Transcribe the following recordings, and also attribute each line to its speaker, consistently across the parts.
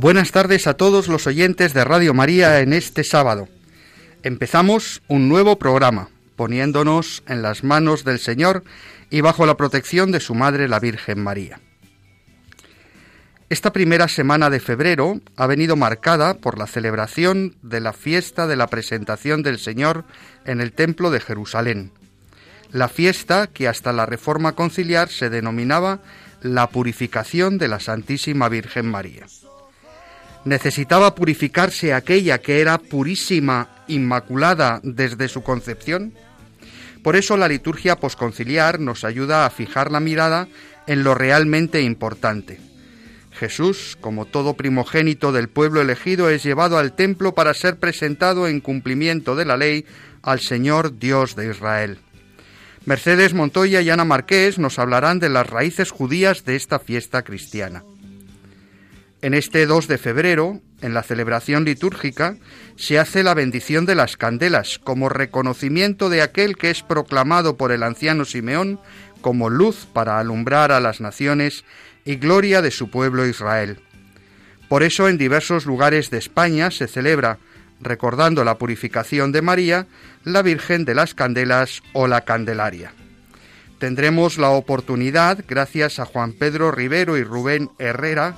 Speaker 1: Buenas tardes a todos los oyentes de Radio María en este sábado. Empezamos un nuevo programa, poniéndonos en las manos del Señor y bajo la protección de su Madre la Virgen María. Esta primera semana de febrero ha venido marcada por la celebración de la fiesta de la presentación del Señor en el Templo de Jerusalén, la fiesta que hasta la Reforma Conciliar se denominaba la purificación de la Santísima Virgen María necesitaba purificarse aquella que era purísima, inmaculada desde su concepción? Por eso la liturgia posconciliar nos ayuda a fijar la mirada en lo realmente importante. Jesús, como todo primogénito del pueblo elegido, es llevado al templo para ser presentado en cumplimiento de la ley al Señor Dios de Israel. Mercedes Montoya y Ana Marqués nos hablarán de las raíces judías de esta fiesta cristiana. En este 2 de febrero, en la celebración litúrgica, se hace la bendición de las candelas como reconocimiento de aquel que es proclamado por el anciano Simeón como luz para alumbrar a las naciones y gloria de su pueblo Israel. Por eso en diversos lugares de España se celebra, recordando la purificación de María, la Virgen de las Candelas o la Candelaria. Tendremos la oportunidad, gracias a Juan Pedro Rivero y Rubén Herrera,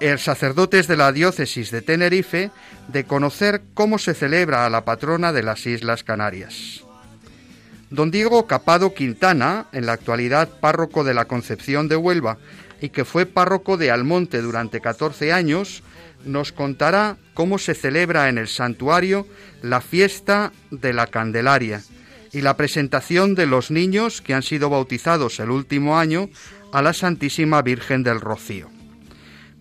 Speaker 1: el sacerdotes de la diócesis de Tenerife de conocer cómo se celebra a la patrona de las Islas Canarias. Don Diego Capado Quintana, en la actualidad párroco de la Concepción de Huelva y que fue párroco de Almonte durante 14 años, nos contará cómo se celebra en el santuario la fiesta de la Candelaria y la presentación de los niños que han sido bautizados el último año a la Santísima Virgen del Rocío.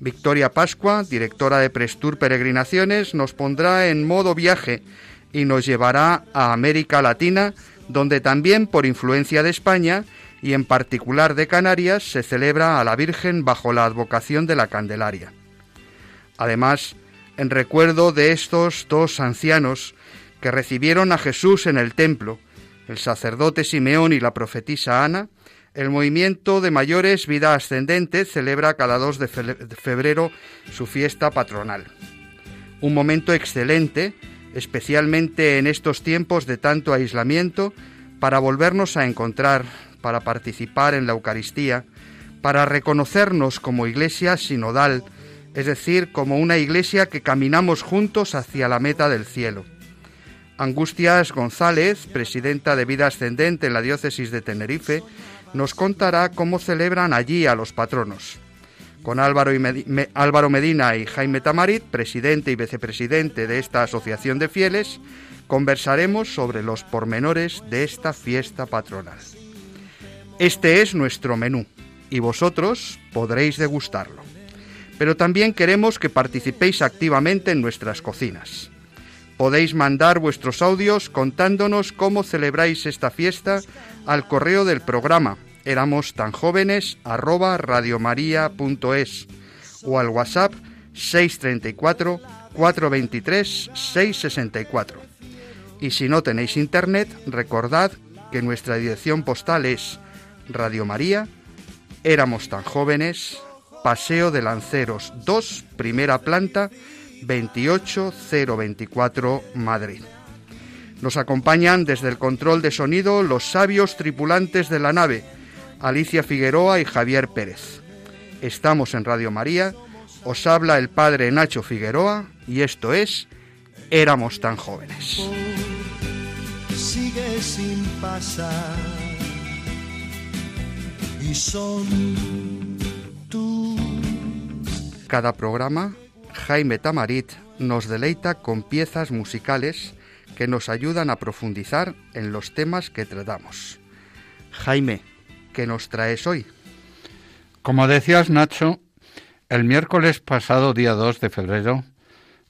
Speaker 1: Victoria Pascua, directora de Prestur Peregrinaciones, nos pondrá en modo viaje y nos llevará a América Latina, donde también por influencia de España y en particular de Canarias se celebra a la Virgen bajo la advocación de la Candelaria. Además, en recuerdo de estos dos ancianos que recibieron a Jesús en el templo, el sacerdote Simeón y la profetisa Ana, el movimiento de mayores Vida Ascendente celebra cada 2 de febrero su fiesta patronal. Un momento excelente, especialmente en estos tiempos de tanto aislamiento, para volvernos a encontrar, para participar en la Eucaristía, para reconocernos como iglesia sinodal, es decir, como una iglesia que caminamos juntos hacia la meta del cielo. Angustias González, presidenta de Vida Ascendente en la diócesis de Tenerife, nos contará cómo celebran allí a los patronos. Con Álvaro, Álvaro Medina y Jaime Tamarit, presidente y vicepresidente de esta asociación de fieles, conversaremos sobre los pormenores de esta fiesta patronal. Este es nuestro menú y vosotros podréis degustarlo. Pero también queremos que participéis activamente en nuestras cocinas. Podéis mandar vuestros audios contándonos cómo celebráis esta fiesta al correo del programa éramos tan jóvenes arroba radiomaria.es o al WhatsApp 634 423 664. Y si no tenéis internet, recordad que nuestra dirección postal es Radio María, éramos tan jóvenes, Paseo de Lanceros 2, primera planta, 28024 Madrid. Nos acompañan desde el control de sonido los sabios tripulantes de la nave, Alicia Figueroa y Javier Pérez. Estamos en Radio María, os habla el padre Nacho Figueroa y esto es Éramos tan jóvenes.
Speaker 2: Sigue sin pasar y son tú.
Speaker 1: Cada programa, Jaime Tamarit nos deleita con piezas musicales que nos ayudan a profundizar en los temas que tratamos. Jaime, ¿qué nos traes hoy?
Speaker 3: Como decías, Nacho, El miércoles pasado, día 2 de febrero,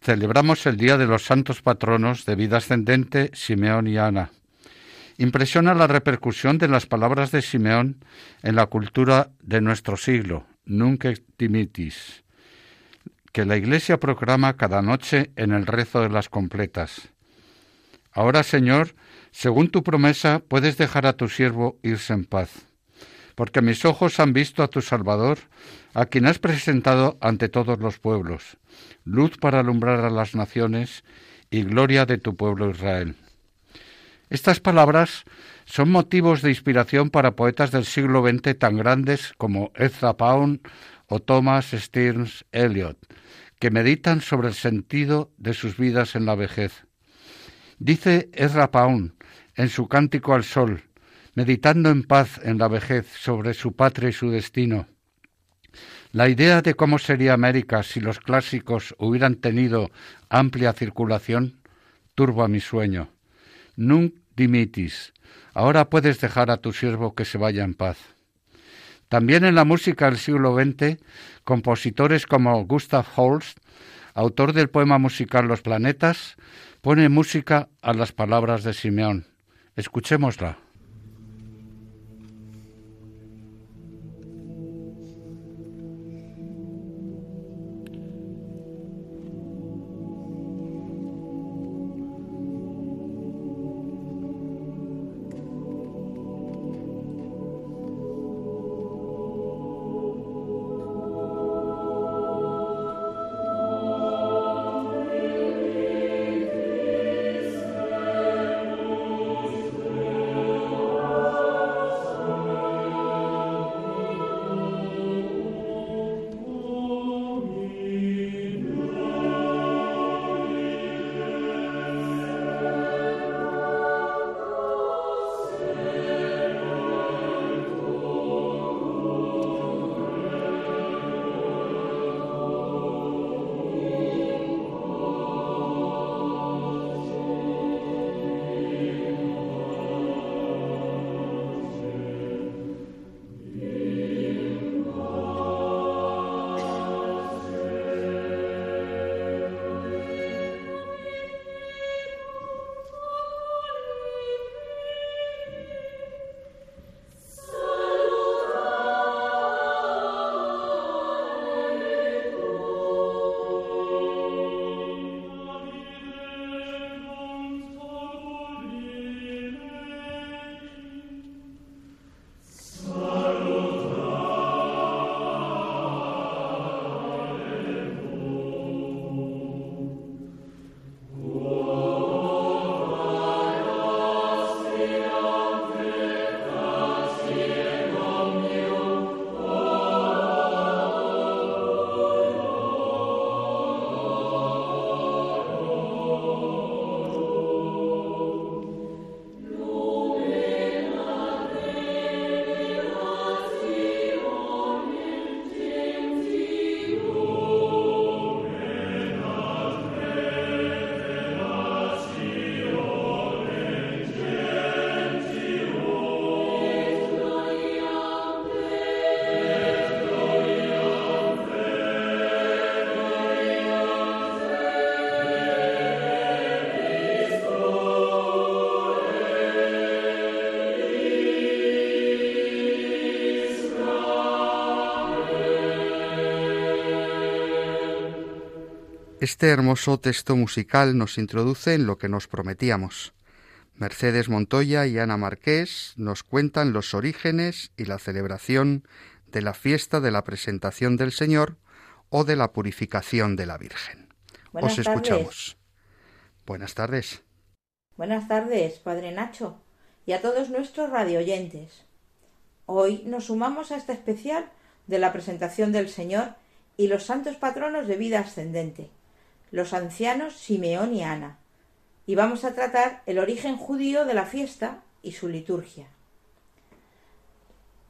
Speaker 3: celebramos el Día de los Santos Patronos de Vida Ascendente, Simeón y Ana. Impresiona la repercusión de las palabras de Simeón en la cultura de nuestro siglo, Nunc timitis, que la Iglesia proclama cada noche en el rezo de las completas. Ahora, Señor, según tu promesa, puedes dejar a tu siervo irse en paz, porque mis ojos han visto a tu Salvador, a quien has presentado ante todos los pueblos, luz para alumbrar a las naciones y gloria de tu pueblo Israel. Estas palabras son motivos de inspiración para poetas del siglo XX tan grandes como Ezra Pound o Thomas Stearns Eliot, que meditan sobre el sentido de sus vidas en la vejez. Dice Ezra Pound en su Cántico al Sol, meditando en paz en la vejez sobre su patria y su destino. La idea de cómo sería América si los clásicos hubieran tenido amplia circulación turba mi sueño. Nunc dimitis. Ahora puedes dejar a tu siervo que se vaya en paz. También en la música del siglo XX, compositores como Gustav Holst, autor del poema musical Los planetas, pone música a las palabras de Simeón. Escuchémosla.
Speaker 1: Este hermoso texto musical nos introduce en lo que nos prometíamos. Mercedes Montoya y Ana Marqués nos cuentan los orígenes y la celebración de la fiesta de la presentación del Señor o de la purificación de la Virgen.
Speaker 4: Buenas
Speaker 1: Os escuchamos. Buenas tardes.
Speaker 4: Buenas tardes, Padre Nacho, y a todos nuestros radioyentes. Hoy nos sumamos a este especial de la presentación del Señor y los santos patronos de vida ascendente los ancianos Simeón y Ana, y vamos a tratar el origen judío de la fiesta y su liturgia.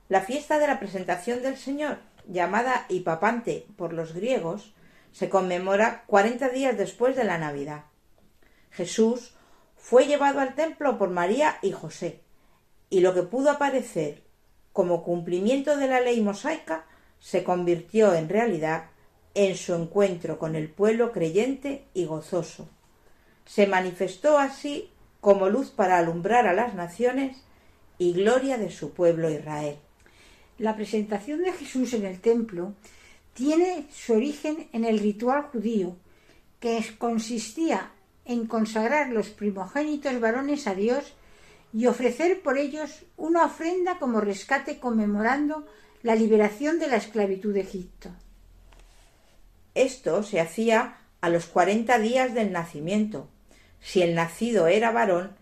Speaker 4: La fiesta de la presentación del Señor, llamada Hipapante por los griegos, se conmemora cuarenta días después de la Navidad. Jesús fue llevado al templo por María y José, y lo que pudo aparecer como cumplimiento de la ley mosaica se convirtió en realidad en su encuentro con el pueblo creyente y gozoso. Se manifestó así como luz para alumbrar a las naciones y gloria de su pueblo Israel.
Speaker 5: La presentación de Jesús en el templo tiene su origen en el ritual judío, que consistía en consagrar los primogénitos varones a Dios y ofrecer por ellos una ofrenda como rescate conmemorando la liberación de la esclavitud de Egipto.
Speaker 4: Esto se hacía a los cuarenta días del nacimiento. Si el nacido era varón,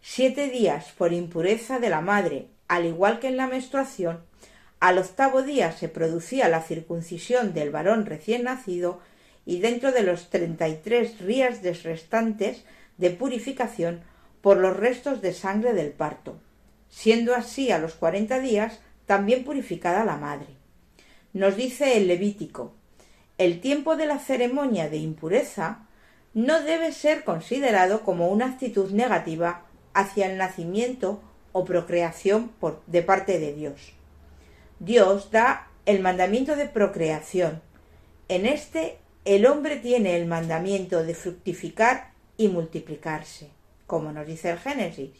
Speaker 4: siete días por impureza de la madre, al igual que en la menstruación, al octavo día se producía la circuncisión del varón recién nacido y dentro de los treinta y tres días restantes de purificación por los restos de sangre del parto, siendo así a los cuarenta días también purificada la madre. Nos dice el Levítico, el tiempo de la ceremonia de impureza no debe ser considerado como una actitud negativa hacia el nacimiento o procreación de parte de Dios. Dios da el mandamiento de procreación. En este el hombre tiene el mandamiento de fructificar y multiplicarse, como nos dice el Génesis.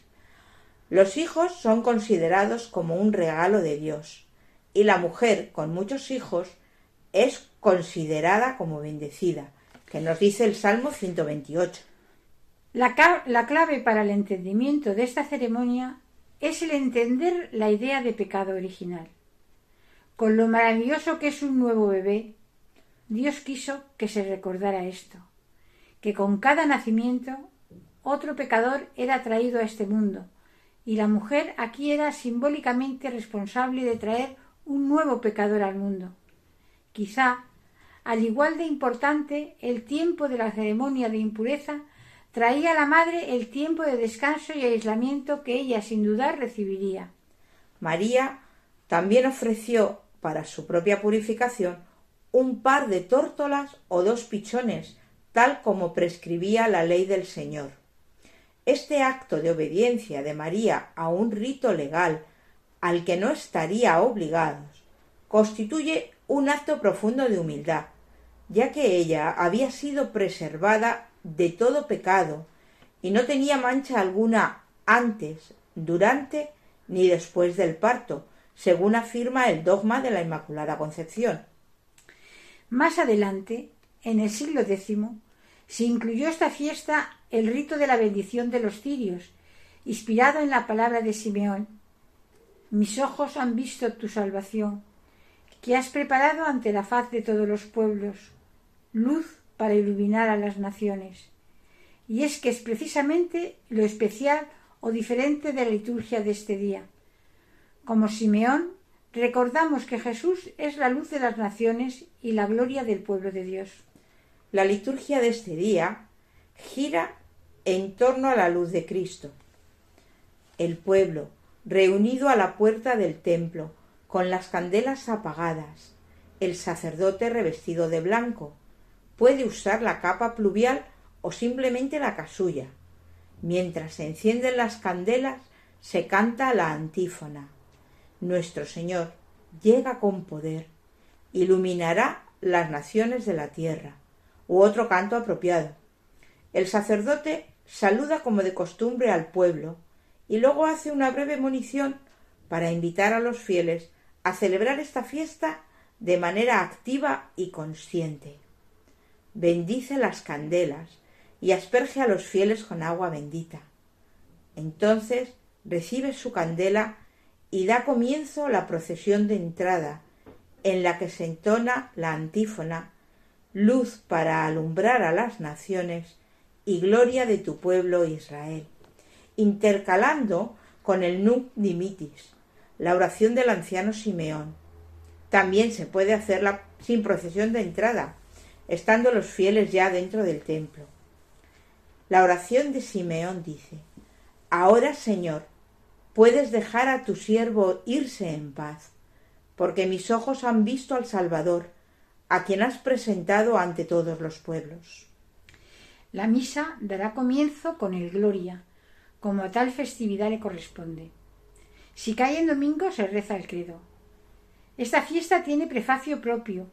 Speaker 4: Los hijos son considerados como un regalo de Dios, y la mujer con muchos hijos es considerada como bendecida, que nos dice el Salmo 128.
Speaker 5: La, la clave para el entendimiento de esta ceremonia es el entender la idea de pecado original. Con lo maravilloso que es un nuevo bebé, Dios quiso que se recordara esto, que con cada nacimiento otro pecador era traído a este mundo, y la mujer aquí era simbólicamente responsable de traer un nuevo pecador al mundo. Quizá, al igual de importante, el tiempo de la ceremonia de impureza traía a la madre el tiempo de descanso y aislamiento que ella sin dudar recibiría.
Speaker 4: María también ofreció para su propia purificación un par de tórtolas o dos pichones, tal como prescribía la ley del Señor. Este acto de obediencia de María a un rito legal al que no estaría obligados constituye un acto profundo de humildad, ya que ella había sido preservada de todo pecado y no tenía mancha alguna antes, durante ni después del parto, según afirma el dogma de la Inmaculada Concepción.
Speaker 5: Más adelante, en el siglo X, se incluyó esta fiesta el rito de la bendición de los cirios, inspirado en la palabra de Simeón. Mis ojos han visto tu salvación, que has preparado ante la faz de todos los pueblos, luz para iluminar a las naciones. Y es que es precisamente lo especial o diferente de la liturgia de este día. Como Simeón, recordamos que Jesús es la luz de las naciones y la gloria del pueblo de Dios.
Speaker 4: La liturgia de este día gira en torno a la luz de Cristo. El pueblo, reunido a la puerta del templo, con las candelas apagadas, el sacerdote revestido de blanco, puede usar la capa pluvial o simplemente la casulla. Mientras se encienden las candelas, se canta la antífona. Nuestro Señor llega con poder, iluminará las naciones de la tierra u otro canto apropiado. El sacerdote saluda como de costumbre al pueblo y luego hace una breve munición para invitar a los fieles a celebrar esta fiesta de manera activa y consciente. Bendice las candelas y asperge a los fieles con agua bendita. Entonces recibe su candela y da comienzo la procesión de entrada, en la que se entona la antífona luz para alumbrar a las naciones y gloria de tu pueblo Israel, intercalando con el Nunc Dimitis, la oración del anciano Simeón. También se puede hacerla sin procesión de entrada, estando los fieles ya dentro del templo. La oración de Simeón dice, Ahora, Señor, puedes dejar a tu siervo irse en paz, porque mis ojos han visto al Salvador, a quien has presentado ante todos los pueblos.
Speaker 5: La misa dará comienzo con el Gloria, como a tal festividad le corresponde. Si cae en domingo se reza el credo. Esta fiesta tiene prefacio propio,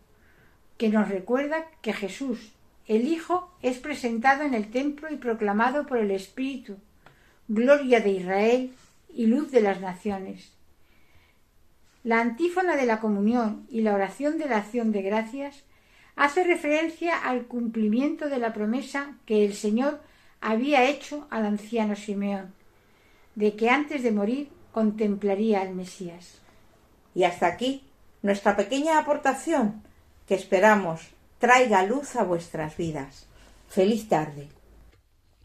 Speaker 5: que nos recuerda que Jesús, el Hijo, es presentado en el templo y proclamado por el Espíritu, gloria de Israel y luz de las naciones. La antífona de la comunión y la oración de la acción de gracias hace referencia al cumplimiento de la promesa que el Señor había hecho al anciano Simeón, de que antes de morir contemplaría al Mesías.
Speaker 4: Y hasta aquí nuestra pequeña aportación que esperamos traiga luz a vuestras vidas. Feliz tarde.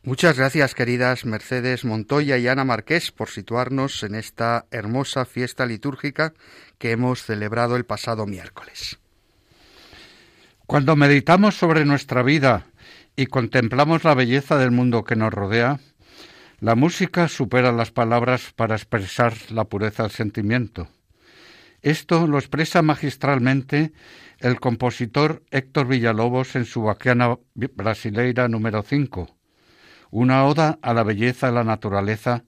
Speaker 1: Muchas gracias, queridas Mercedes Montoya y Ana Marqués, por situarnos en esta hermosa fiesta litúrgica que hemos celebrado el pasado miércoles.
Speaker 3: Cuando meditamos sobre nuestra vida y contemplamos la belleza del mundo que nos rodea, la música supera las palabras para expresar la pureza del sentimiento. Esto lo expresa magistralmente el compositor Héctor Villalobos en su Baquiana Brasileira número 5, una oda a la belleza de la naturaleza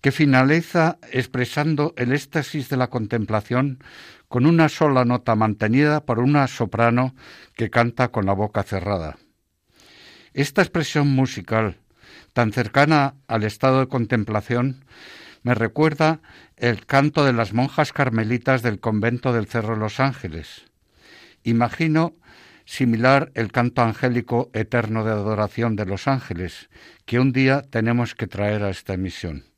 Speaker 3: que finaliza expresando el éxtasis de la contemplación con una sola nota mantenida por una soprano que canta con la boca cerrada. Esta expresión musical, tan cercana al estado de contemplación, me recuerda el canto de las monjas carmelitas del convento del Cerro los Ángeles. Imagino similar el canto angélico eterno de adoración de los ángeles, que un día tenemos que traer a esta emisión.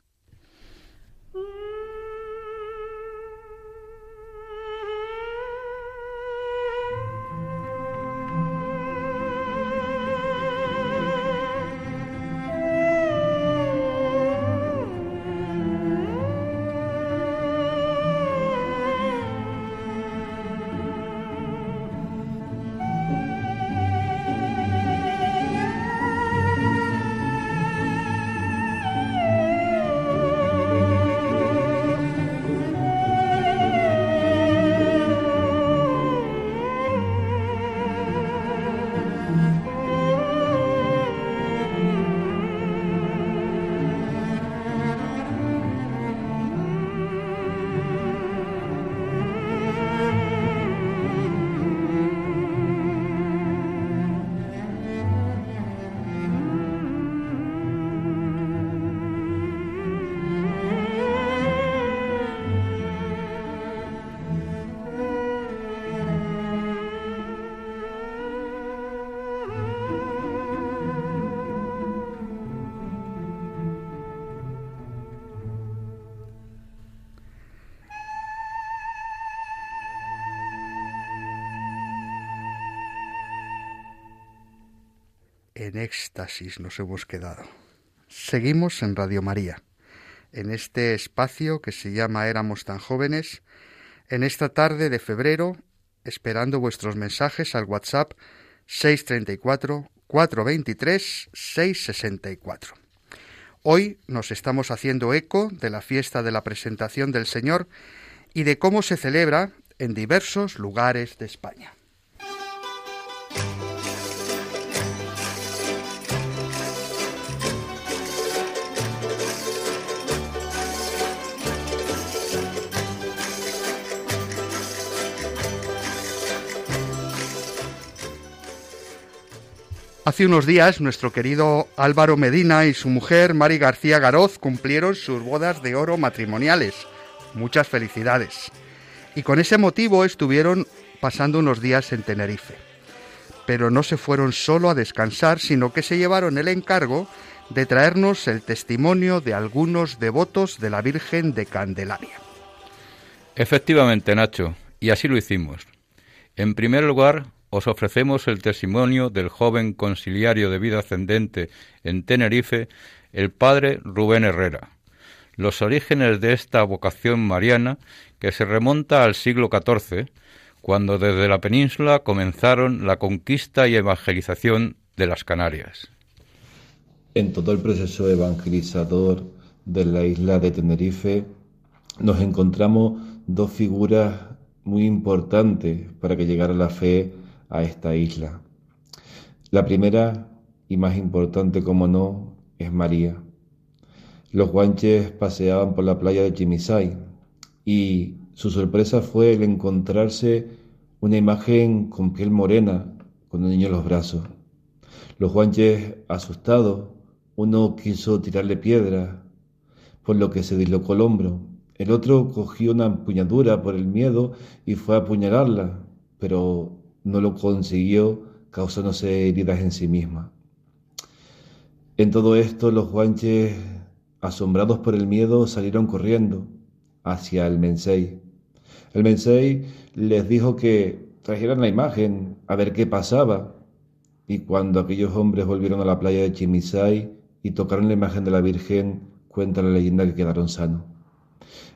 Speaker 1: En éxtasis nos hemos quedado. Seguimos en Radio María, en este espacio que se llama Éramos tan jóvenes, en esta tarde de febrero, esperando vuestros mensajes al WhatsApp 634 423 664. Hoy nos estamos haciendo eco de la fiesta de la presentación del Señor y de cómo se celebra en diversos lugares de España. Hace unos días nuestro querido Álvaro Medina y su mujer Mari García Garoz cumplieron sus bodas de oro matrimoniales. Muchas felicidades. Y con ese motivo estuvieron pasando unos días en Tenerife. Pero no se fueron solo a descansar, sino que se llevaron el encargo de traernos el testimonio de algunos devotos de la Virgen de Candelaria.
Speaker 6: Efectivamente, Nacho, y así lo hicimos. En primer lugar, os ofrecemos el testimonio del joven conciliario de vida ascendente en Tenerife, el padre Rubén Herrera. Los orígenes de esta vocación mariana, que se remonta al siglo XIV, cuando desde la península comenzaron la conquista y evangelización de las Canarias.
Speaker 7: En todo el proceso evangelizador de la isla de Tenerife nos encontramos dos figuras muy importantes para que llegara la fe a esta isla. La primera y más importante, como no, es María. Los guanches paseaban por la playa de Chimisay y su sorpresa fue el encontrarse una imagen con piel morena, con un niño en los brazos. Los guanches, asustados, uno quiso tirarle piedra, por lo que se dislocó el hombro. El otro cogió una empuñadura por el miedo y fue a apuñalarla, pero no lo consiguió, causándose heridas en sí misma. En todo esto, los guanches, asombrados por el miedo, salieron corriendo hacia el Mensei. El Mensei les dijo que trajeran la imagen a ver qué pasaba. Y cuando aquellos hombres volvieron a la playa de Chimisai y tocaron la imagen de la Virgen, cuenta la leyenda que quedaron sanos.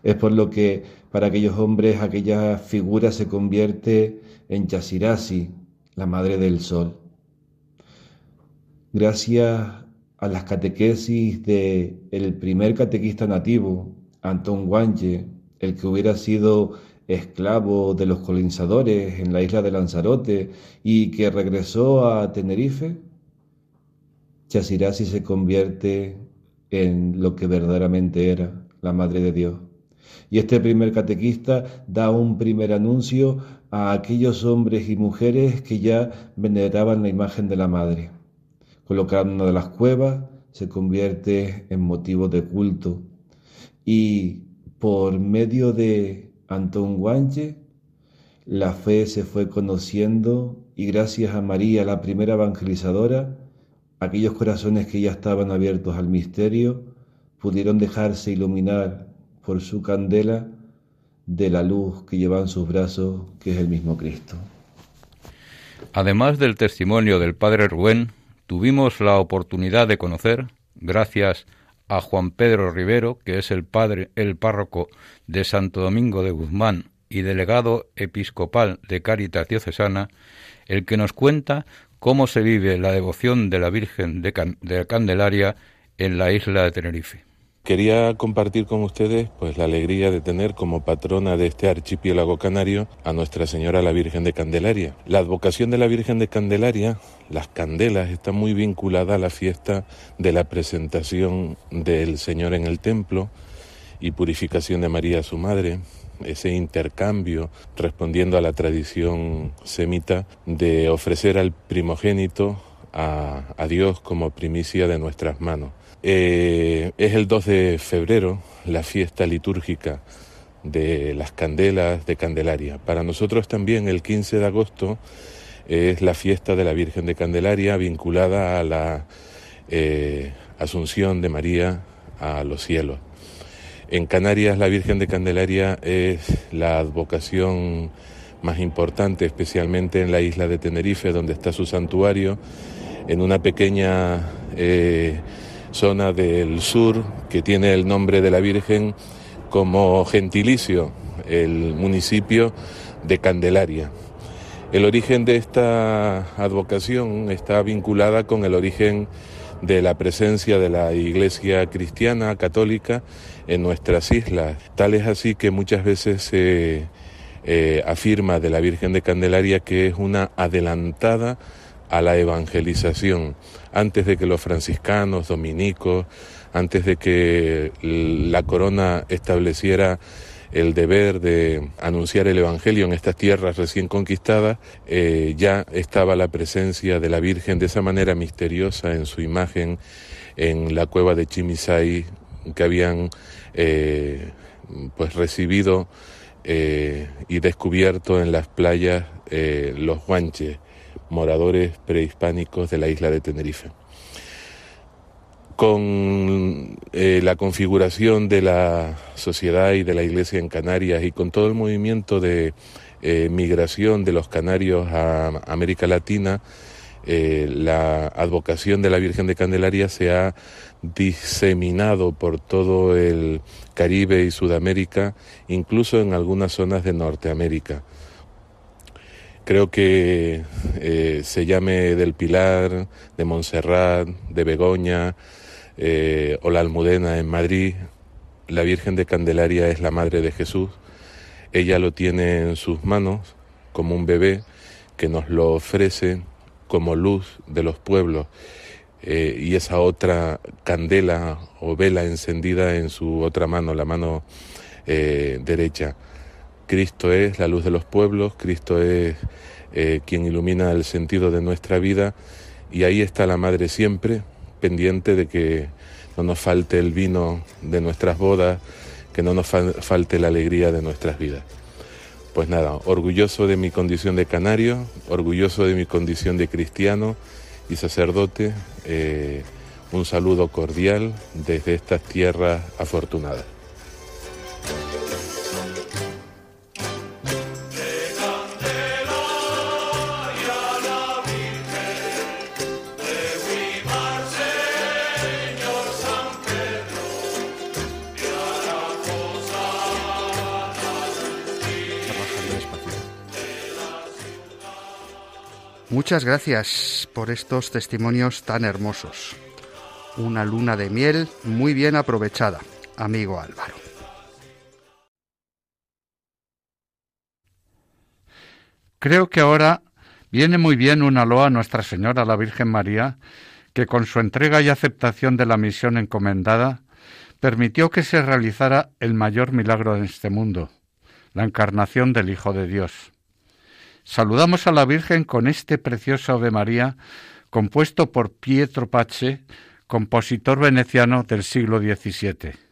Speaker 7: Es por lo que para aquellos hombres aquella figura se convierte en Chasirasi, la madre del sol. Gracias a las catequesis de el primer catequista nativo, Antón Guanche, el que hubiera sido esclavo de los colonizadores en la isla de Lanzarote y que regresó a Tenerife, Chasirasi se convierte en lo que verdaderamente era, la Madre de Dios. Y este primer catequista da un primer anuncio a aquellos hombres y mujeres que ya veneraban la imagen de la Madre. Colocar una de las cuevas se convierte en motivo de culto y por medio de Antón Guanche la fe se fue conociendo y gracias a María, la primera evangelizadora, aquellos corazones que ya estaban abiertos al misterio pudieron dejarse iluminar por su candela de la luz que lleva en sus brazos, que es el mismo Cristo.
Speaker 6: Además del testimonio del Padre Rubén, tuvimos la oportunidad de conocer, gracias a Juan Pedro Rivero, que es el padre, el párroco de Santo Domingo de Guzmán y delegado episcopal de Cáritas Diocesana, el que nos cuenta cómo se vive la devoción de la Virgen de, de Candelaria en la isla de Tenerife.
Speaker 8: Quería compartir con ustedes pues la alegría de tener como patrona de este archipiélago canario a Nuestra Señora la Virgen de Candelaria. La advocación de la Virgen de Candelaria, las candelas, está muy vinculada a la fiesta de la presentación del Señor en el templo y purificación de María su madre, ese intercambio respondiendo a la tradición semita de ofrecer al primogénito a, a Dios como primicia de nuestras manos. Eh, es el 2 de febrero la fiesta litúrgica de las candelas de Candelaria. Para nosotros también el 15 de agosto es la fiesta de la Virgen de Candelaria vinculada a la eh, Asunción de María a los cielos. En Canarias la Virgen de Candelaria es la advocación más importante, especialmente en la isla de Tenerife, donde está su santuario, en una pequeña eh, zona del sur que tiene el nombre de la Virgen como gentilicio, el municipio de Candelaria. El origen de esta advocación está vinculada con el origen de la presencia de la Iglesia cristiana católica en nuestras islas. Tal es así que muchas veces se eh, afirma de la Virgen de Candelaria que es una adelantada a la evangelización, antes de que los franciscanos, dominicos, antes de que la corona estableciera el deber de anunciar el Evangelio en estas tierras recién conquistadas, eh, ya estaba la presencia de la Virgen de esa manera misteriosa en su imagen en la cueva de Chimisay que habían eh, pues recibido eh, y descubierto en las playas los guanches moradores prehispánicos de la isla de Tenerife. Con eh, la configuración de la sociedad y de la iglesia en Canarias y con todo el movimiento de eh, migración de los canarios a América Latina, eh, la advocación de la Virgen de Candelaria se ha diseminado por todo el Caribe y Sudamérica, incluso en algunas zonas de Norteamérica. Creo que eh, se llame del Pilar, de Montserrat, de Begoña eh, o la Almudena en Madrid, la Virgen de Candelaria es la Madre de Jesús. Ella lo tiene en sus manos como un bebé que nos lo ofrece como luz de los pueblos. Eh, y esa otra candela o vela encendida en su otra mano, la mano derecha Cristo es la luz de los pueblos, Cristo es eh, quien ilumina el sentido de nuestra vida y ahí está la Madre siempre, pendiente de que no nos falte el vino de nuestras bodas, que no nos falte la alegría de nuestras vidas. Pues nada, orgulloso de mi condición de canario, orgulloso de mi condición de cristiano y sacerdote, eh, un saludo cordial desde estas tierras afortunadas.
Speaker 1: Muchas gracias por estos testimonios tan hermosos. Una luna de miel muy bien aprovechada, amigo Álvaro.
Speaker 3: Creo que ahora viene muy bien una loa a Nuestra Señora la Virgen María, que con su entrega y aceptación de la misión encomendada, permitió que se realizara el mayor milagro en este mundo, la encarnación del Hijo de Dios. Saludamos a la Virgen con este precioso Ave María, compuesto por Pietro Pace, compositor veneciano del siglo XVII.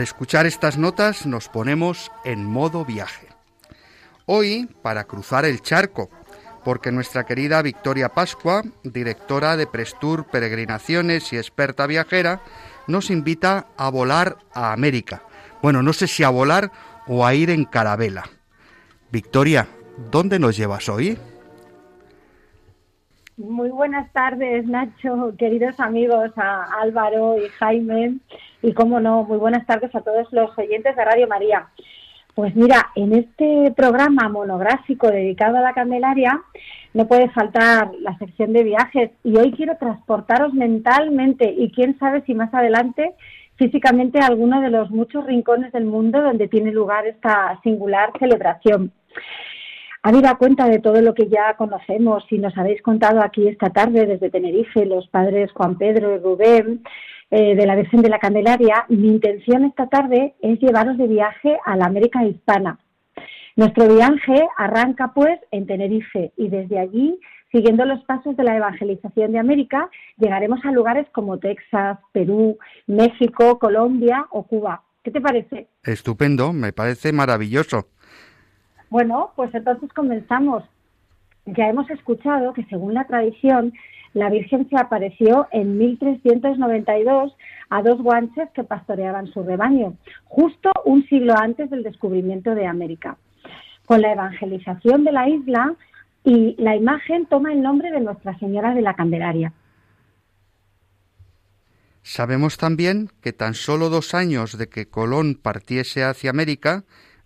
Speaker 1: Al escuchar estas notas nos ponemos en modo viaje. Hoy para cruzar el charco, porque nuestra querida Victoria Pascua, directora de Prestur Peregrinaciones y experta viajera, nos invita a volar a América. Bueno, no sé si a volar o a ir en carabela. Victoria, ¿dónde nos llevas hoy?
Speaker 9: Muy buenas tardes, Nacho, queridos amigos, a Álvaro y Jaime, y cómo no, muy buenas tardes a todos los oyentes de Radio María. Pues mira, en este programa monográfico dedicado a la Candelaria no puede faltar la sección de viajes y hoy quiero transportaros mentalmente y quién sabe si más adelante físicamente a alguno de los muchos rincones del mundo donde tiene lugar esta singular celebración. Habida cuenta de todo lo que ya conocemos y nos habéis contado aquí esta tarde desde Tenerife, los padres Juan Pedro y Rubén, eh, de la Virgen de la Candelaria, mi intención esta tarde es llevaros de viaje a la América hispana. Nuestro viaje arranca pues en Tenerife y desde allí, siguiendo los pasos de la evangelización de América, llegaremos a lugares como Texas, Perú, México, Colombia o Cuba. ¿Qué te parece?
Speaker 1: Estupendo, me parece maravilloso.
Speaker 9: Bueno, pues entonces comenzamos. Ya hemos escuchado que según la tradición, la Virgen se apareció en 1392 a dos guanches que pastoreaban su rebaño, justo un siglo antes del descubrimiento de América. Con la evangelización de la isla y la imagen toma el nombre de Nuestra Señora de la Candelaria.
Speaker 1: Sabemos también que tan solo dos años de que Colón partiese hacia América,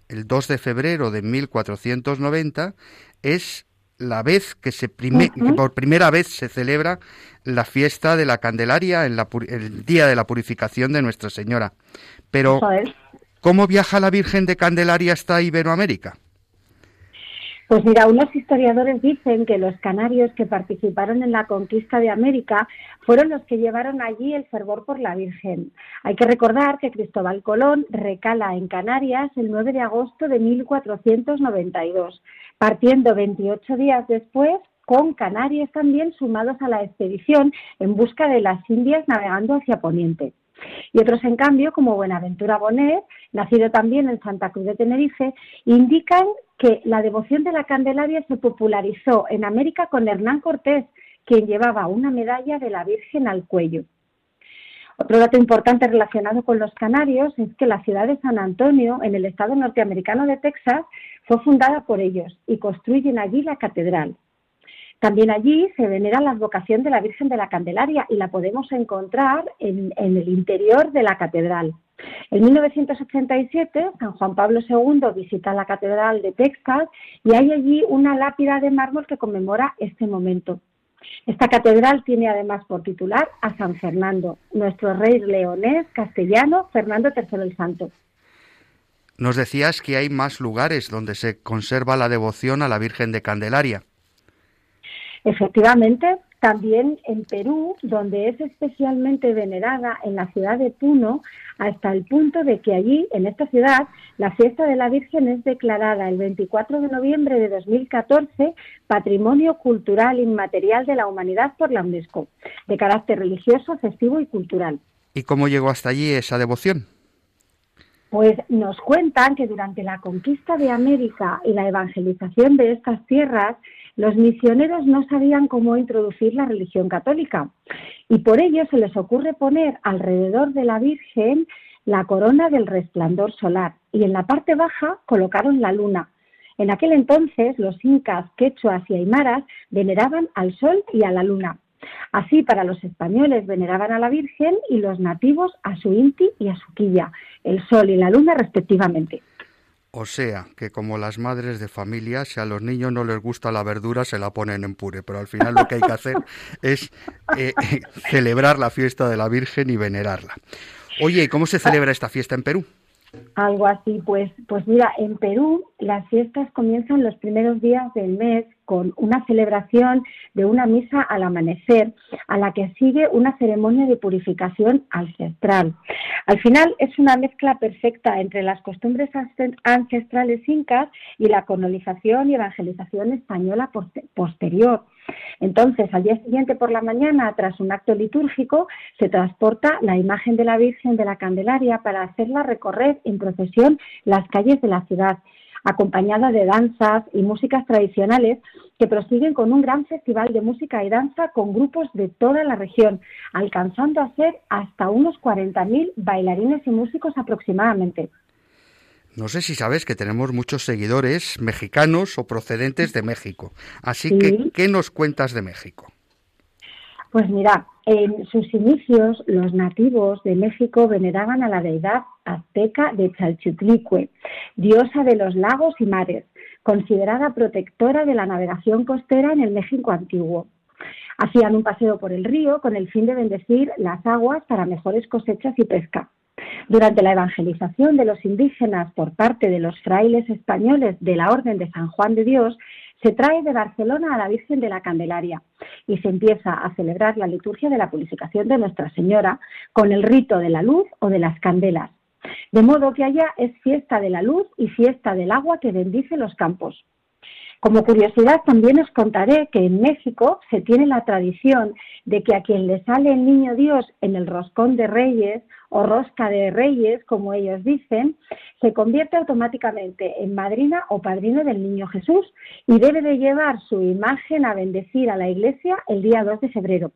Speaker 1: el 2 de febrero de 1490, es la vez que, se por primera vez se celebra la fiesta de la Candelaria, en el día de la purificación de Nuestra Señora. Pero, ¿cómo viaja la Virgen de Candelaria hasta Iberoamérica?
Speaker 9: Pues mira, unos historiadores dicen que los canarios que participaron en la conquista de América fueron los que llevaron allí el fervor por la Virgen. Hay que recordar que Cristóbal Colón recala en Canarias el 9 de agosto de 1492, partiendo 28 días después con canarios también sumados a la expedición en busca de las Indias navegando hacia Poniente. Y otros, en cambio, como Buenaventura Bonet, nacido también en Santa Cruz de Tenerife, indican que la devoción de la Candelaria se popularizó en América con Hernán Cortés, quien llevaba una medalla de la Virgen al cuello. Otro dato importante relacionado con los canarios es que la ciudad de San Antonio, en el estado norteamericano de Texas, fue fundada por ellos y construyen allí la catedral. También allí se venera la advocación de la Virgen de la Candelaria y la podemos encontrar en, el interior de la catedral. En 1987, San Juan Pablo II visita la Catedral de Texas y hay allí una lápida de mármol que conmemora este momento. Esta catedral tiene además por titular a San Fernando, nuestro rey leonés castellano Fernando III el Santo.
Speaker 1: Nos decías que hay más lugares donde se conserva la devoción a la Virgen de Candelaria.
Speaker 9: Efectivamente, también en Perú, donde es especialmente venerada en la ciudad de Puno, hasta el punto de que allí, en esta ciudad, la fiesta de la Virgen es declarada el 24 de noviembre de 2014 Patrimonio Cultural Inmaterial de la Humanidad por la UNESCO, de carácter religioso, festivo y cultural.
Speaker 1: ¿Y cómo llegó hasta allí esa devoción?
Speaker 9: Pues nos cuentan que durante la conquista de América y la evangelización de estas tierras, los misioneros no sabían cómo introducir la religión católica y por ello se les ocurre poner alrededor de la Virgen la corona del resplandor solar y en la parte baja colocaron la luna. En aquel entonces los incas, quechuas y aymaras veneraban al sol y a la luna. Así, para los españoles veneraban a la Virgen y los nativos a su Inti y a su Quilla, el sol y la luna respectivamente.
Speaker 1: O sea, que como las madres de familia, si a los niños no les gusta la verdura, se la ponen en pure. Pero al final lo que hay que hacer es eh, eh, celebrar la fiesta de la Virgen y venerarla. Oye, ¿cómo se celebra esta fiesta en Perú?
Speaker 9: Algo así, pues, pues mira, en Perú las fiestas comienzan los primeros días del mes con una celebración de una misa al amanecer, a la que sigue una ceremonia de purificación ancestral. Al final es una mezcla perfecta entre las costumbres ancestrales incas y la colonización y evangelización española posterior. Entonces, al día siguiente por la mañana, tras un acto litúrgico, se transporta la imagen de la Virgen de la Candelaria para hacerla recorrer en procesión las calles de la ciudad, acompañada de danzas y músicas tradicionales que prosiguen con un gran festival de música y danza con grupos de toda la región, alcanzando a ser hasta unos 40.000 bailarines y músicos aproximadamente.
Speaker 1: No sé si sabes que tenemos muchos seguidores mexicanos o procedentes de México. Así que, ¿qué nos cuentas de México?
Speaker 9: Pues mira, en sus inicios los nativos de México veneraban a la deidad azteca de Chalchutlicue, diosa de los lagos y mares, considerada protectora de la navegación costera en el México antiguo. Hacían un paseo por el río con el fin de bendecir las aguas para mejores cosechas y pesca. Durante la evangelización de los indígenas por parte de los frailes españoles de la Orden de San Juan de Dios, se trae de Barcelona a la Virgen de la Candelaria y se empieza a celebrar la liturgia de la purificación de Nuestra Señora con el rito de la luz o de las candelas. De modo que allá es fiesta de la luz y fiesta del agua que bendice los campos. Como curiosidad, también os contaré que en México se tiene la tradición de que a quien le sale el niño Dios en el roscón de reyes o rosca de reyes, como ellos dicen, se convierte automáticamente en madrina o padrino del niño Jesús y debe de llevar su imagen a bendecir a la iglesia el día 2 de febrero.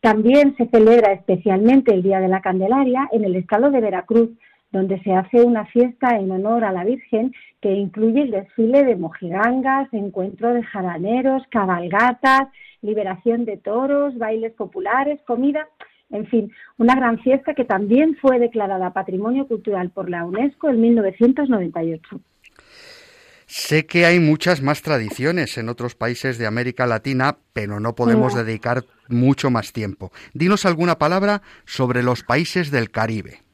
Speaker 9: También se celebra especialmente el Día de la Candelaria en el estado de Veracruz, donde se hace una fiesta en honor a la Virgen que incluye el desfile de mojigangas, encuentro de jaraneros, cabalgatas, liberación de toros, bailes populares, comida, en fin, una gran fiesta que también fue declarada Patrimonio Cultural por la UNESCO en 1998.
Speaker 1: Sé que hay muchas más tradiciones en otros países de América Latina, pero no podemos dedicar mucho más tiempo. Dinos alguna palabra sobre los países del Caribe.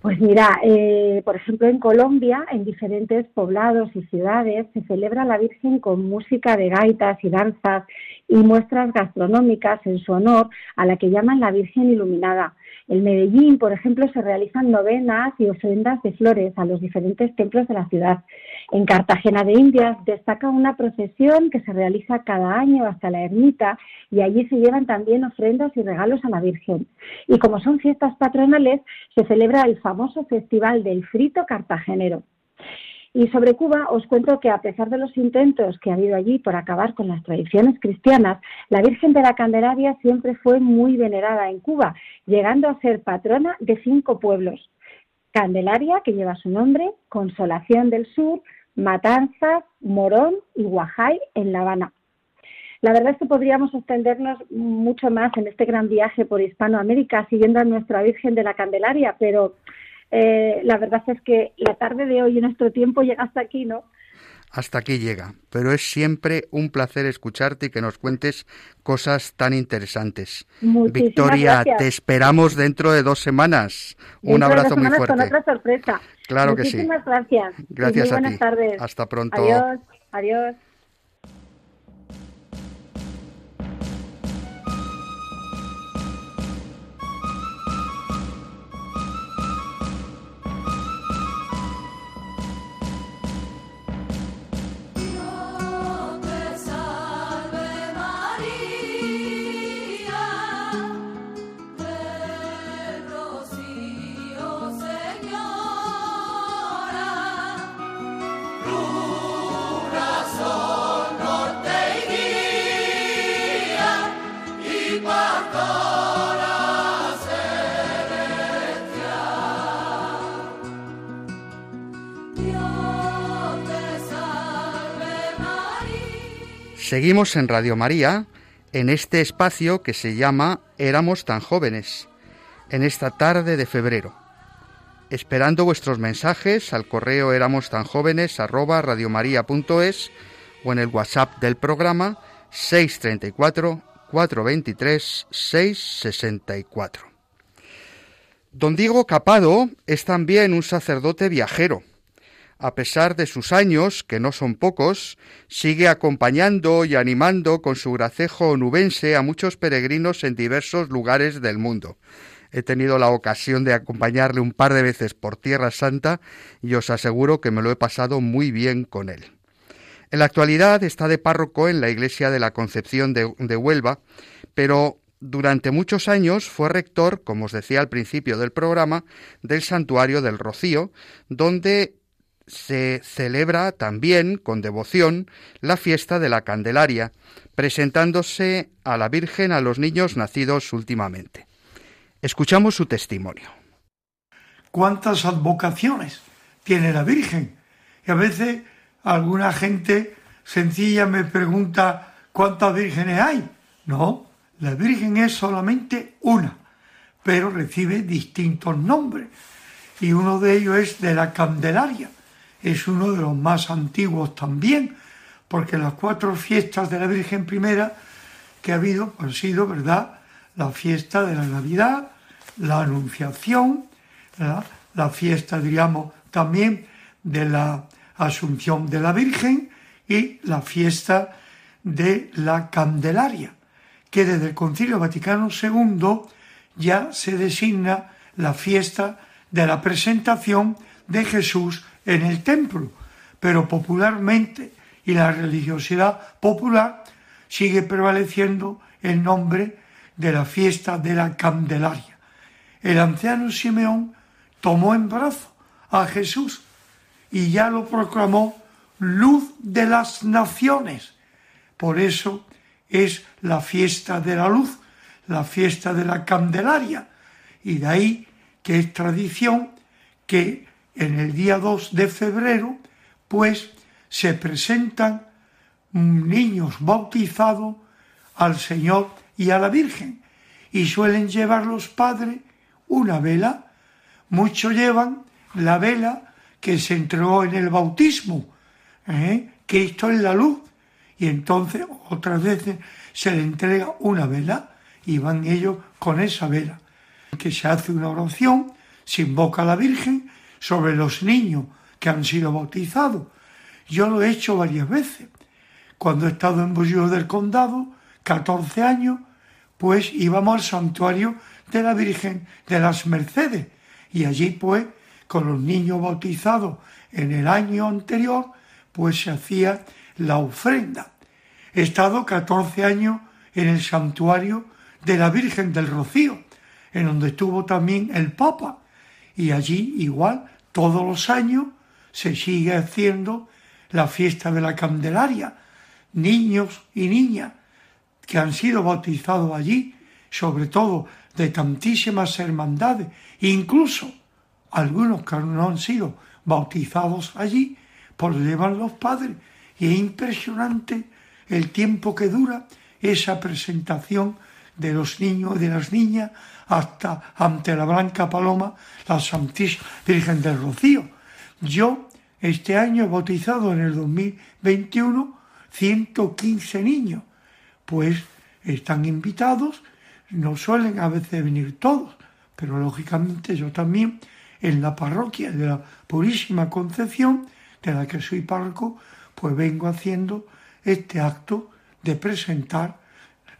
Speaker 9: Pues mira, eh, por ejemplo, en Colombia, en diferentes poblados y ciudades, se celebra la Virgen con música de gaitas y danzas y muestras gastronómicas en su honor a la que llaman la Virgen Iluminada. En Medellín, por ejemplo, se realizan novenas y ofrendas de flores a los diferentes templos de la ciudad. En Cartagena de Indias destaca una procesión que se realiza cada año hasta la ermita y allí se llevan también ofrendas y regalos a la Virgen. Y como son fiestas patronales, se celebra el famoso Festival del Frito Cartagenero. Y sobre Cuba os cuento que a pesar de los intentos que ha habido allí por acabar con las tradiciones cristianas, la Virgen de la Candelaria siempre fue muy venerada en Cuba, llegando a ser patrona de cinco pueblos. Candelaria, que lleva su nombre, Consolación del Sur, Matanzas, Morón y Guajay en La Habana. La verdad es que podríamos extendernos mucho más en este gran viaje por Hispanoamérica siguiendo a nuestra Virgen de la Candelaria, pero eh, la verdad es que la tarde de hoy y nuestro tiempo llega hasta aquí, ¿no?
Speaker 1: Hasta aquí llega, pero es siempre un placer escucharte y que nos cuentes cosas tan interesantes. Victoria, te esperamos dentro de dos semanas. un abrazo muy fuerte.
Speaker 9: Con otra sorpresa.
Speaker 1: Claro que sí.
Speaker 9: Muchísimas gracias.
Speaker 1: Gracias
Speaker 9: a buenas
Speaker 1: ti.
Speaker 9: tardes.
Speaker 1: Hasta pronto.
Speaker 9: Adiós. Adiós.
Speaker 1: Seguimos en Radio María, en este espacio que se llama Éramos tan jóvenes, en esta tarde de febrero. Esperando vuestros mensajes al correo éramos tan jóvenes o en el WhatsApp del programa 634 423 664. Don Diego Capado es también un sacerdote viajero a pesar de sus años, que no son pocos, sigue acompañando y animando con su gracejo nubense a muchos peregrinos en diversos lugares del mundo. He tenido la ocasión de acompañarle un par de veces por Tierra Santa y os aseguro que me lo he pasado muy bien con él. En la actualidad está de párroco en la iglesia de la Concepción de, de Huelva, pero durante muchos años fue rector, como os decía al principio del programa, del Santuario del Rocío, donde se celebra también con devoción la fiesta de la Candelaria, presentándose a la Virgen a los niños nacidos últimamente. Escuchamos su testimonio.
Speaker 10: ¿Cuántas advocaciones tiene la Virgen? Y a veces alguna gente sencilla me pregunta ¿cuántas vírgenes hay? No, la Virgen es solamente una, pero recibe distintos nombres. Y uno de ellos es de la Candelaria es uno de los más antiguos también, porque las cuatro fiestas de la Virgen Primera que ha habido han sido, ¿verdad?, la fiesta de la Navidad, la Anunciación, la fiesta, diríamos, también de la Asunción de la Virgen y la fiesta de la Candelaria, que desde el Concilio Vaticano II ya se designa la fiesta de la presentación de Jesús en el templo, pero popularmente y la religiosidad popular sigue prevaleciendo el nombre de la fiesta de la Candelaria. El anciano Simeón tomó en brazo a Jesús y ya lo proclamó luz de las naciones. Por eso es la fiesta de la luz, la fiesta de la Candelaria. Y de ahí que es tradición que en el día 2 de febrero, pues se presentan niños bautizados al Señor y a la Virgen. Y suelen llevar los padres una vela. Muchos llevan la vela que se entregó en el bautismo, ¿eh? Cristo es la luz. Y entonces otras veces se le entrega una vela y van ellos con esa vela. Que se hace una oración, se invoca a la Virgen sobre los niños que han sido bautizados. Yo lo he hecho varias veces. Cuando he estado en Bolívar del Condado, 14 años, pues íbamos al santuario de la Virgen de las Mercedes y allí pues con los niños bautizados en el año anterior pues se hacía la ofrenda. He estado 14 años en el santuario de la Virgen del Rocío, en donde estuvo también el Papa, y allí igual todos los años se sigue haciendo la fiesta de la Candelaria. Niños y niñas que han sido bautizados allí, sobre todo de tantísimas hermandades, incluso algunos que no han sido bautizados allí, por llevar los padres. Y es impresionante el tiempo que dura esa presentación de los niños y de las niñas hasta ante la Blanca Paloma, la Santísima Virgen del Rocío. Yo este año he bautizado en el 2021 115 niños, pues están invitados, no suelen a veces venir todos, pero lógicamente yo también en la parroquia de la Purísima Concepción, de la que soy párroco, pues vengo haciendo este acto de presentar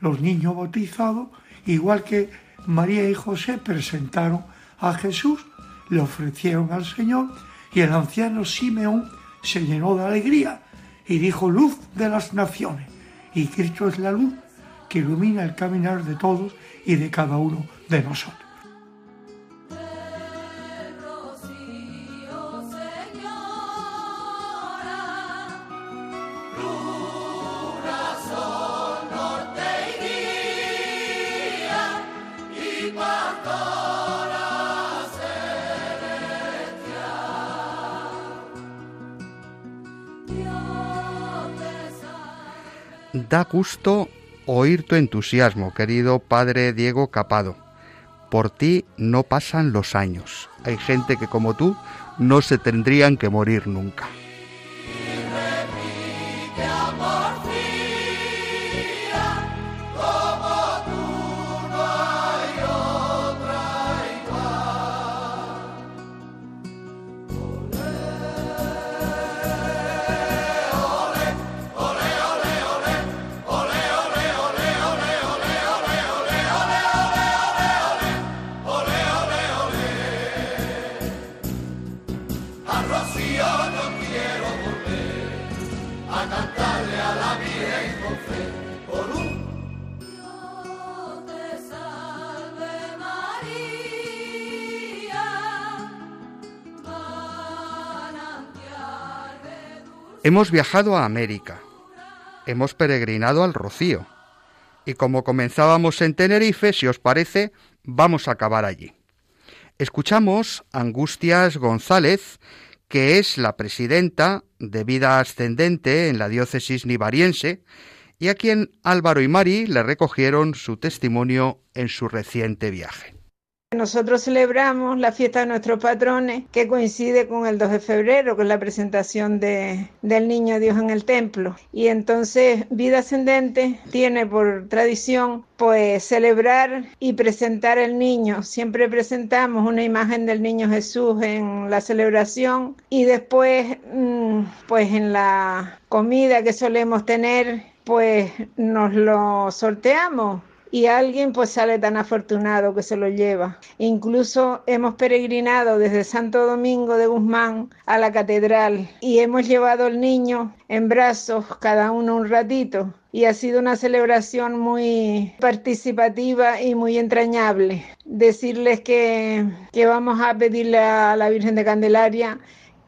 Speaker 10: los niños bautizados, igual que María y José presentaron a Jesús, le ofrecieron al Señor y el anciano Simeón se llenó de alegría y dijo luz de las naciones. Y Cristo es la luz que ilumina el caminar de todos y de cada uno de nosotros.
Speaker 1: Da gusto oír tu entusiasmo, querido padre Diego Capado. Por ti no pasan los años. Hay gente que como tú no se tendrían que morir nunca. Hemos viajado a América, hemos peregrinado al Rocío, y como comenzábamos en Tenerife, si os parece, vamos a acabar allí. Escuchamos Angustias González, que es la presidenta de Vida Ascendente en la diócesis nivariense, y a quien Álvaro y Mari le recogieron su testimonio en su reciente viaje.
Speaker 11: Nosotros celebramos la fiesta de nuestros patrones que coincide con el 2 de febrero, con la presentación de, del Niño Dios en el templo. Y entonces Vida Ascendente tiene por tradición pues celebrar y presentar el niño. Siempre presentamos una imagen del niño Jesús en la celebración y después mm, pues en la comida que solemos tener pues nos lo sorteamos y alguien pues sale tan afortunado que se lo lleva. Incluso hemos peregrinado desde Santo Domingo de Guzmán a la catedral y hemos llevado al niño en brazos cada uno un ratito y ha sido una celebración muy participativa y muy entrañable. Decirles que, que vamos a pedirle a la Virgen de Candelaria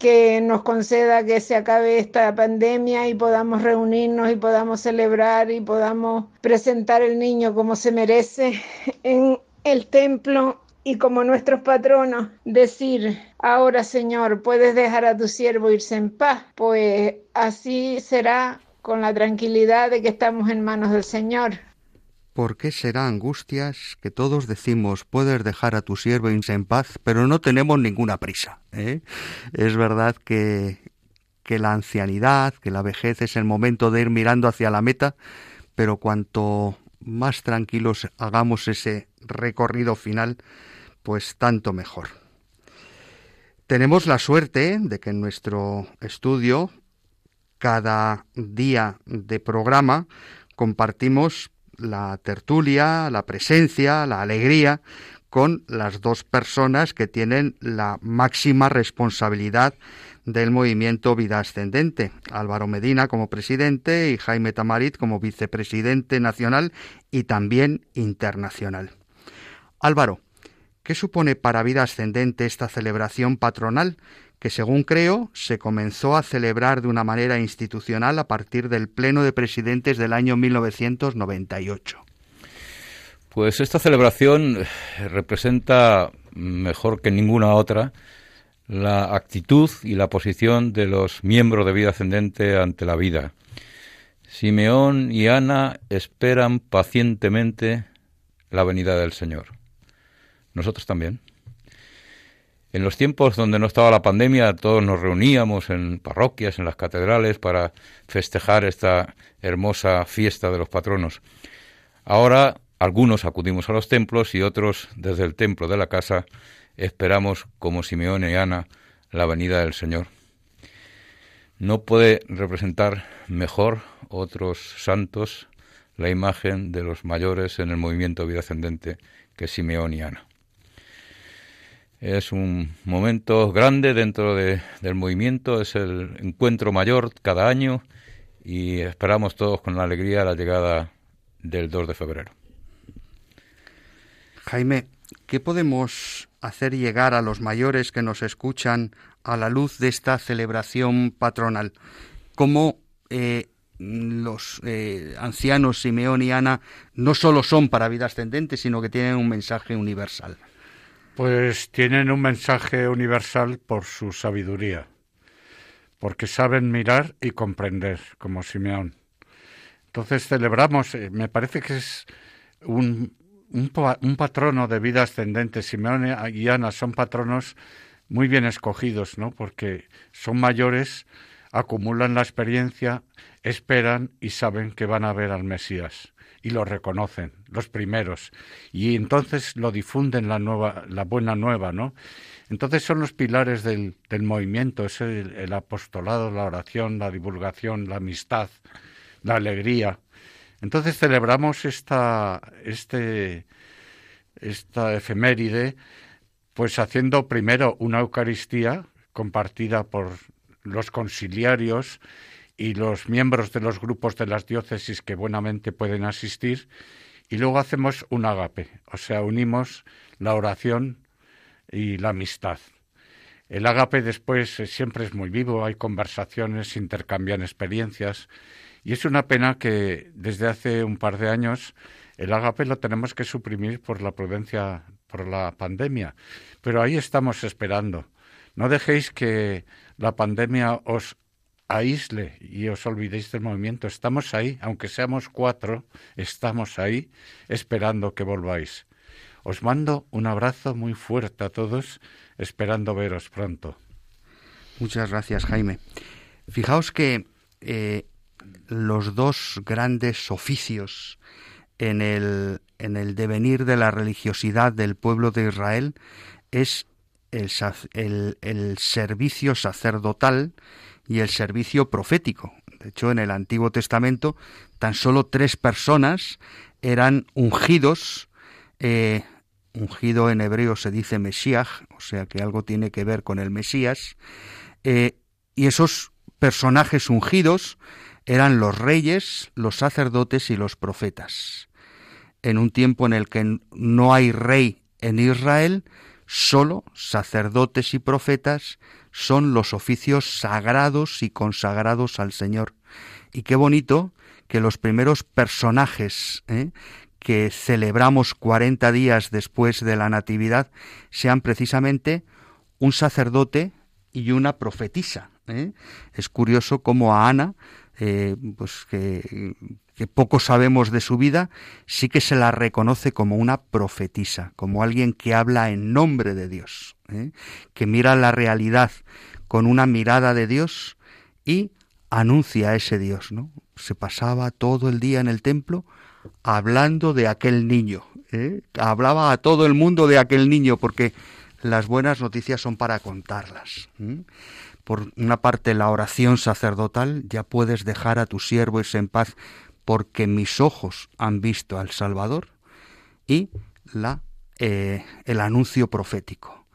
Speaker 11: que nos conceda que se acabe esta pandemia y podamos reunirnos y podamos celebrar y podamos presentar el niño como se merece en el templo y como nuestros patronos decir, ahora Señor, puedes dejar a tu siervo irse en paz, pues así será con la tranquilidad de que estamos en manos del Señor.
Speaker 1: ¿Por qué será angustias que todos decimos puedes dejar a tu siervo en paz, pero no tenemos ninguna prisa? ¿eh? Es verdad que, que la ancianidad, que la vejez es el momento de ir mirando hacia la meta, pero cuanto más tranquilos hagamos ese recorrido final, pues tanto mejor. Tenemos la suerte de que en nuestro estudio, cada día de programa, compartimos la tertulia, la presencia, la alegría con las dos personas que tienen la máxima responsabilidad del movimiento Vida Ascendente, Álvaro Medina como presidente y Jaime Tamarit como vicepresidente nacional y también internacional. Álvaro, ¿qué supone para Vida Ascendente esta celebración patronal que según creo se comenzó a celebrar de una manera institucional a partir del Pleno de Presidentes del año 1998.
Speaker 6: Pues esta celebración eh, representa mejor que ninguna otra la actitud y la posición de los miembros de vida ascendente ante la vida. Simeón y Ana esperan pacientemente la venida del Señor. Nosotros también. En los tiempos donde no estaba la pandemia, todos nos reuníamos en parroquias, en las catedrales, para festejar esta hermosa fiesta de los patronos. Ahora algunos acudimos a los templos y otros desde el templo de la casa esperamos, como Simeone y Ana, la venida del Señor. No puede representar mejor otros santos la imagen de los mayores en el movimiento vida ascendente que Simeón y Ana. Es un momento grande dentro del movimiento, es el encuentro mayor cada año y esperamos todos con alegría la llegada del 2 de febrero.
Speaker 1: Jaime, ¿qué podemos hacer llegar a los mayores que nos escuchan a la luz de esta celebración patronal? ¿Cómo eh, los eh, ancianos Simeón y Ana no solo son para vida ascendente, sino que tienen un mensaje universal?
Speaker 3: Pues tienen un mensaje universal por su sabiduría, porque saben mirar y comprender, como Simeón. Entonces celebramos, eh, me parece que es un, un, patrono de vida ascendente. Simeón y Ana son patronos muy bien escogidos, ¿no? Porque son mayores, acumulan la experiencia, esperan y saben que van a ver al Mesías y lo reconocen, los primeros, y entonces lo difunden la nueva, la buena nueva, ¿no? Entonces son los pilares del, del movimiento, es el, apostolado, la oración, la divulgación, la amistad, la alegría. Entonces celebramos esta, este, esta efeméride, pues haciendo primero una Eucaristía compartida por los conciliarios y los miembros de los grupos de las diócesis que buenamente pueden asistir, y luego hacemos un agape, o sea, unimos la oración y la amistad. El agape después eh, siempre es muy vivo, hay conversaciones, intercambian experiencias, y es una pena que desde hace un par de años el agape lo tenemos que suprimir por la prudencia, por la pandemia, pero ahí estamos esperando. No dejéis que la pandemia os aísle y os olvidéis del movimiento. Estamos ahí, aunque seamos cuatro, estamos ahí esperando que volváis. Os mando un abrazo muy fuerte a todos, esperando veros pronto.
Speaker 1: Muchas gracias, Jaime. Fijaos que eh, los dos grandes oficios en el, en el devenir de la religiosidad del pueblo de Israel es el, el, servicio sacerdotal y el servicio profético. De hecho, en el Antiguo Testamento tan solo tres personas eran ungidos. Eh, ungido en hebreo se dice Mesías, o sea que algo tiene que ver con el Mesías. Eh, y esos personajes ungidos eran los reyes, los sacerdotes y los profetas. En un tiempo en el que no hay rey en Israel, Solo sacerdotes y profetas son los oficios sagrados y consagrados al Señor. Y qué bonito que los primeros personajes ¿eh? que celebramos 40 días después de la Natividad sean precisamente un sacerdote y una profetisa. ¿eh? Es curioso cómo a Ana, eh, pues que, poco sabemos de su vida, sí que se la reconoce como una profetisa, como alguien que habla en nombre de Dios, ¿eh? que mira la realidad con una mirada de Dios y anuncia a ese Dios, ¿no? Se pasaba todo el día en el templo hablando de aquel niño, ¿eh? hablaba a todo el mundo de aquel niño porque las buenas noticias son para contarlas. Por una parte, la oración sacerdotal, ya puedes dejar a tus siervos en paz porque mis ojos han visto al Salvador, y la, eh, el anuncio profético.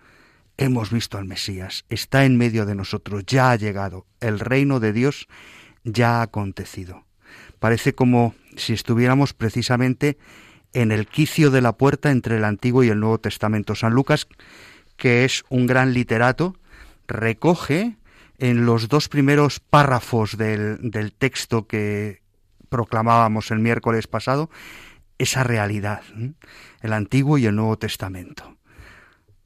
Speaker 1: Hemos visto al Mesías, está en medio de nosotros, ya ha llegado, el reino de Dios ya ha acontecido. Parece como si estuviéramos precisamente en el quicio de la puerta entre el Antiguo y el Nuevo Testamento. San Lucas, que es un gran literato, recoge en los dos primeros párrafos del, del texto que, proclamábamos el miércoles pasado, esa realidad, el Antiguo y el Nuevo Testamento.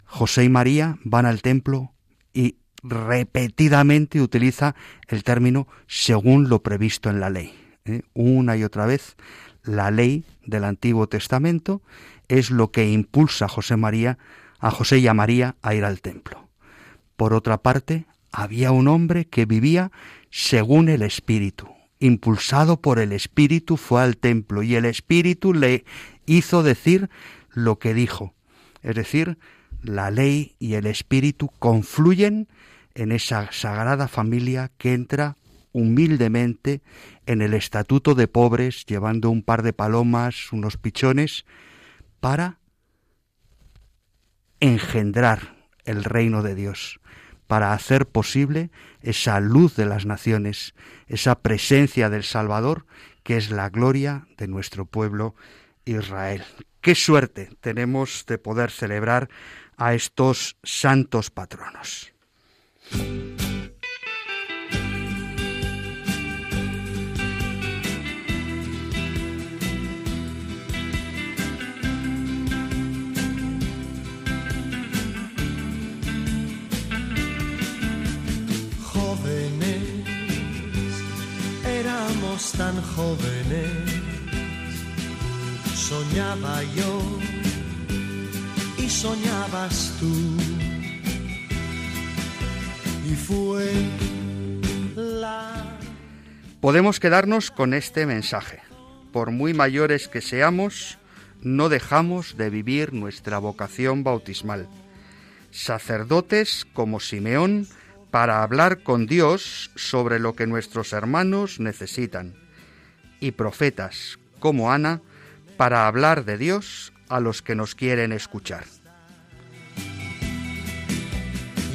Speaker 1: José y María van al templo y repetidamente utiliza el término según lo previsto en la ley. ¿eh? Una y otra vez, la ley del Antiguo Testamento es lo que impulsa a José María, a José y a María a ir al templo. Por otra parte, había un hombre que vivía según el Espíritu, impulsado por el Espíritu, fue al templo y el Espíritu le hizo decir lo que dijo. Es decir, la ley y el Espíritu confluyen en esa sagrada familia que entra humildemente en el estatuto de pobres, llevando un par de palomas, unos pichones, para engendrar el reino de Dios, para hacer posible esa luz de las naciones, esa presencia del Salvador, que es la gloria de nuestro pueblo Israel. Qué suerte tenemos de poder celebrar a estos santos patronos.
Speaker 2: Tan jóvenes, soñaba yo y soñabas tú. Y fue la...
Speaker 1: Podemos quedarnos con este mensaje. Por muy mayores que seamos, no dejamos de vivir nuestra vocación bautismal. Sacerdotes como Simeón, para hablar con Dios sobre lo que nuestros hermanos necesitan, y profetas como Ana para hablar de Dios a los que nos quieren escuchar.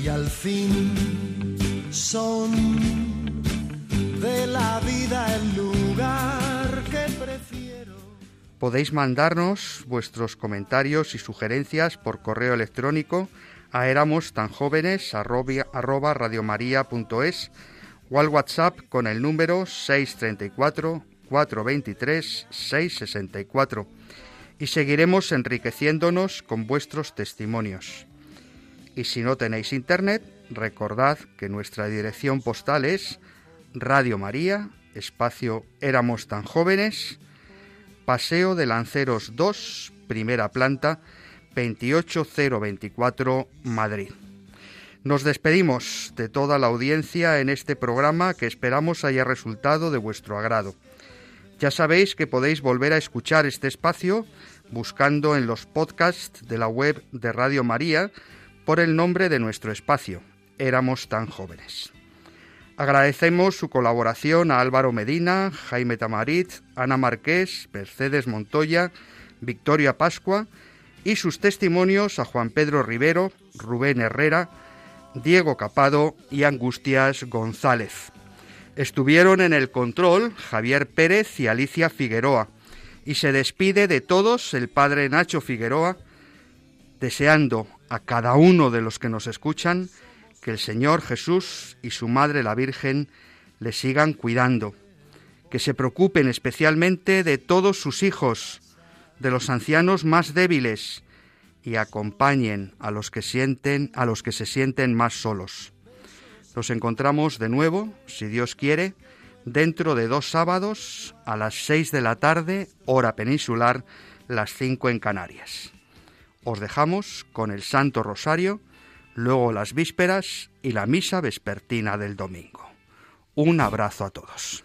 Speaker 2: Y al fin son de la vida el lugar que prefiero.
Speaker 1: Podéis mandarnos vuestros comentarios y sugerencias por correo electrónico a éramos tan jóvenes arroba radiomaria.es o al WhatsApp con el número 634 423 664 y seguiremos enriqueciéndonos con vuestros testimonios. Y si no tenéis internet, recordad que nuestra dirección postal es Radio María, espacio Éramos tan jóvenes, Paseo de Lanceros 2, primera planta, 28024 Madrid. Nos despedimos de toda la audiencia en este programa que esperamos haya resultado de vuestro agrado. Ya sabéis que podéis volver a escuchar este espacio buscando en los podcasts de la web de Radio María por el nombre de nuestro espacio, Éramos tan jóvenes. Agradecemos su colaboración a Álvaro Medina, Jaime Tamarit, Ana Marqués, Mercedes Montoya, Victoria Pascua y sus testimonios a Juan Pedro Rivero, Rubén Herrera, Diego Capado y Angustias González. Estuvieron en el control Javier Pérez y Alicia Figueroa, y se despide de todos el padre Nacho Figueroa, deseando a cada uno de los que nos escuchan que el Señor Jesús y su Madre la Virgen le sigan cuidando, que se preocupen especialmente de todos sus hijos, de los ancianos más débiles y acompañen a los que sienten a los que se sienten más solos. Nos encontramos de nuevo, si Dios quiere, dentro de dos sábados a las seis de la tarde, hora peninsular, las cinco en Canarias. Os dejamos con el Santo Rosario luego las vísperas y la misa vespertina del domingo. Un abrazo a todos.